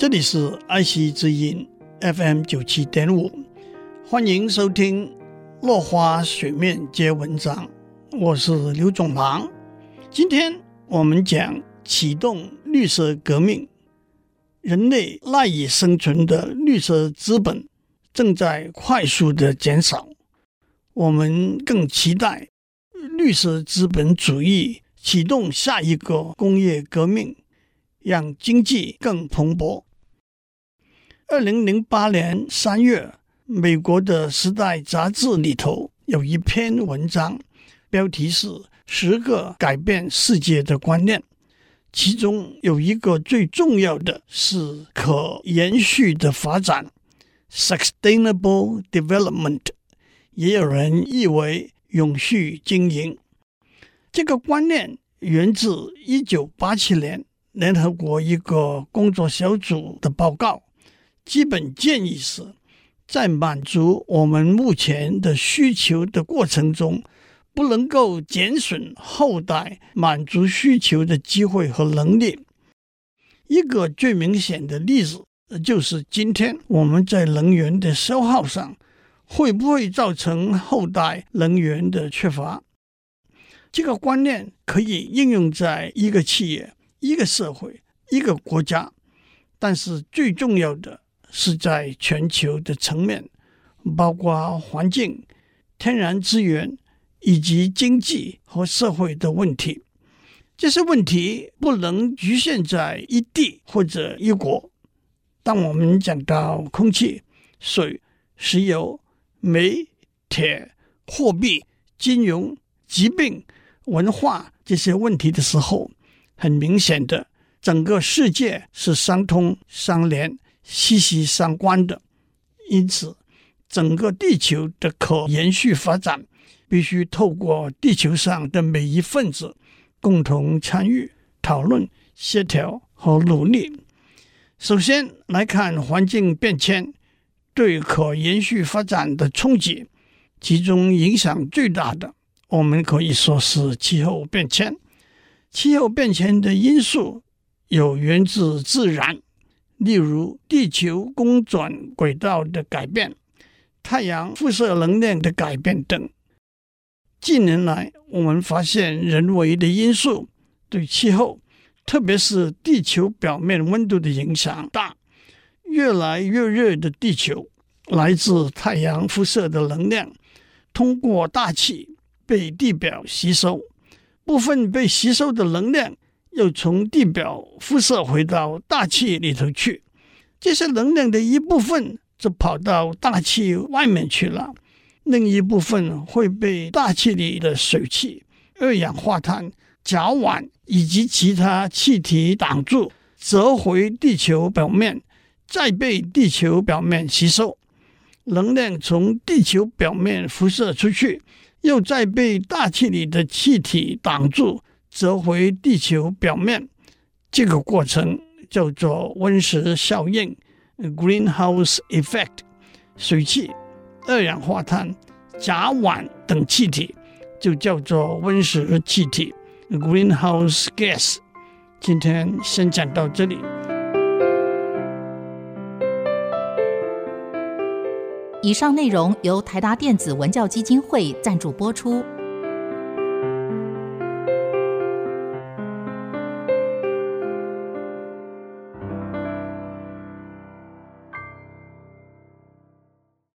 这里是爱惜之音 FM 九七点五，欢迎收听《落花水面皆文章》，我是刘总郎。今天我们讲启动绿色革命，人类赖以生存的绿色资本正在快速的减少，我们更期待绿色资本主义启动下一个工业革命，让经济更蓬勃。二零零八年三月，美国的《时代》杂志里头有一篇文章，标题是《十个改变世界的观念》，其中有一个最重要的是可延续的发展 （sustainable development），也有人译为永续经营。这个观念源自一九八七年联合国一个工作小组的报告。基本建议是，在满足我们目前的需求的过程中，不能够减损后代满足需求的机会和能力。一个最明显的例子，就是今天我们在能源的消耗上，会不会造成后代能源的缺乏？这个观念可以应用在一个企业、一个社会、一个国家，但是最重要的。是在全球的层面，包括环境、天然资源以及经济和社会的问题。这些问题不能局限在一地或者一国。当我们讲到空气、水、石油、煤、铁、货币、金融、疾病、文化这些问题的时候，很明显的，整个世界是相通相连。息息相关的，因此，整个地球的可延续发展必须透过地球上的每一份子共同参与、讨论、协调和努力。首先来看环境变迁对可延续发展的冲击，其中影响最大的，我们可以说是气候变迁。气候变迁的因素有源自自然。例如，地球公转轨道的改变、太阳辐射能量的改变等。近年来，我们发现人为的因素对气候，特别是地球表面温度的影响大。越来越热的地球，来自太阳辐射的能量通过大气被地表吸收，部分被吸收的能量。又从地表辐射回到大气里头去，这些能量的一部分就跑到大气外面去了，另一部分会被大气里的水汽、二氧化碳、甲烷以及其他气体挡住，折回地球表面，再被地球表面吸收。能量从地球表面辐射出去，又再被大气里的气体挡住。折回地球表面，这个过程叫做温室效应 （greenhouse effect）。水汽、二氧化碳、甲烷等气体就叫做温室气体 （greenhouse gas）。今天先讲到这里。以上内容由台达电子文教基金会赞助播出。